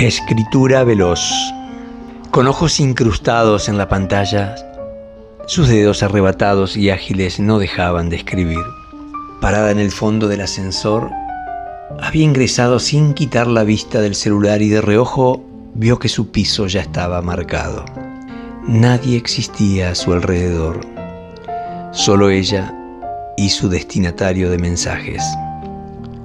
Escritura veloz. Con ojos incrustados en la pantalla, sus dedos arrebatados y ágiles no dejaban de escribir. Parada en el fondo del ascensor, había ingresado sin quitar la vista del celular y de reojo vio que su piso ya estaba marcado. Nadie existía a su alrededor, solo ella y su destinatario de mensajes.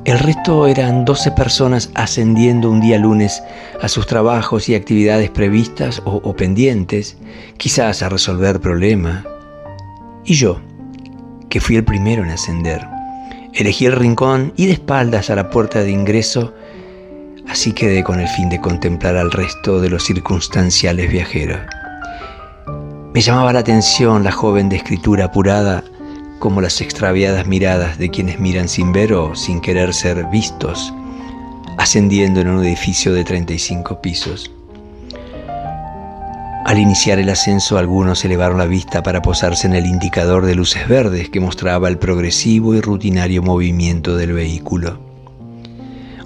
El resto eran 12 personas ascendiendo un día lunes a sus trabajos y actividades previstas o, pendientes, quizás a resolver problemas. Y yo, que fui el primero en ascender, elegí el rincón y de espaldas a la puerta de ingreso, así quedé con el fin de contemplar al resto de los circunstanciales viajeros. Me llamaba la atención la joven de escritura apurada como las extraviadas miradas de quienes miran sin ver o sin querer ser vistos, ascendiendo en un edificio de 35 pisos. Al iniciar el ascenso, algunos elevaron la vista para posarse en el indicador de luces verdes que mostraba el progresivo y rutinario movimiento del vehículo.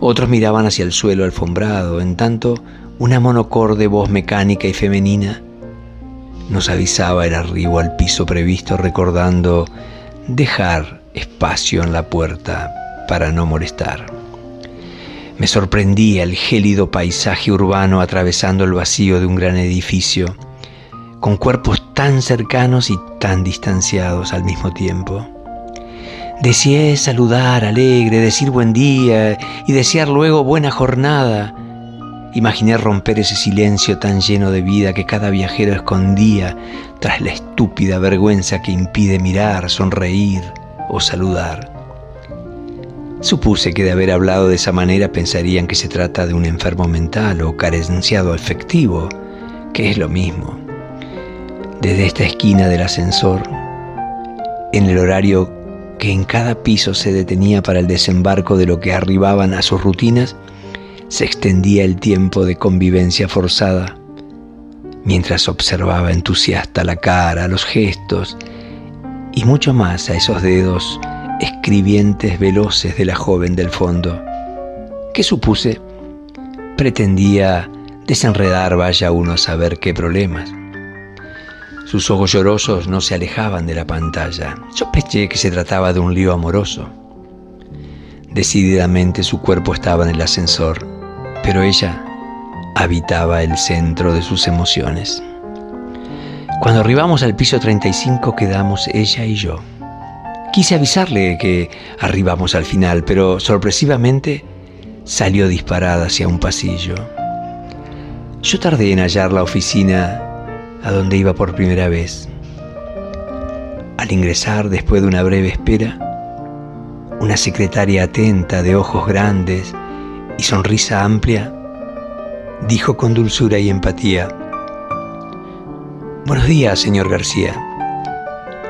Otros miraban hacia el suelo alfombrado, en tanto una monocorde voz mecánica y femenina nos avisaba el arribo al piso previsto recordando dejar espacio en la puerta para no molestar. Me sorprendía el gélido paisaje urbano atravesando el vacío de un gran edificio, con cuerpos tan cercanos y tan distanciados al mismo tiempo. Deseé saludar alegre, decir buen día y desear luego buena jornada. Imaginé romper ese silencio tan lleno de vida que cada viajero escondía tras la estúpida vergüenza que impide mirar, sonreír o saludar. Supuse que de haber hablado de esa manera pensarían que se trata de un enfermo mental o carenciado afectivo, que es lo mismo. Desde esta esquina del ascensor, en el horario que en cada piso se detenía para el desembarco de lo que arribaban a sus rutinas, se extendía el tiempo de convivencia forzada mientras observaba entusiasta la cara, los gestos y mucho más a esos dedos escribientes veloces de la joven del fondo, que supuse pretendía desenredar vaya uno a saber qué problemas. Sus ojos llorosos no se alejaban de la pantalla. Sospeché que se trataba de un lío amoroso. Decididamente su cuerpo estaba en el ascensor, pero ella habitaba el centro de sus emociones. Cuando arribamos al piso 35 quedamos ella y yo. Quise avisarle que arribamos al final, pero sorpresivamente salió disparada hacia un pasillo. Yo tardé en hallar la oficina a donde iba por primera vez. Al ingresar, después de una breve espera, una secretaria atenta de ojos grandes y sonrisa amplia dijo con dulzura y empatía, Buenos días, señor García.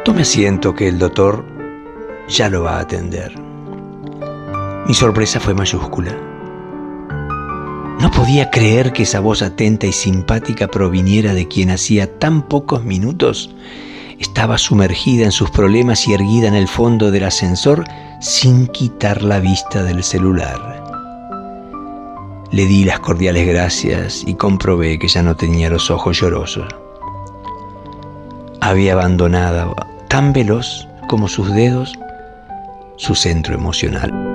Tome asiento que el doctor ya lo va a atender. Mi sorpresa fue mayúscula. No podía creer que esa voz atenta y simpática proviniera de quien hacía tan pocos minutos estaba sumergida en sus problemas y erguida en el fondo del ascensor sin quitar la vista del celular. Le di las cordiales gracias y comprobé que ya no tenía los ojos llorosos. Había abandonado, tan veloz como sus dedos, su centro emocional.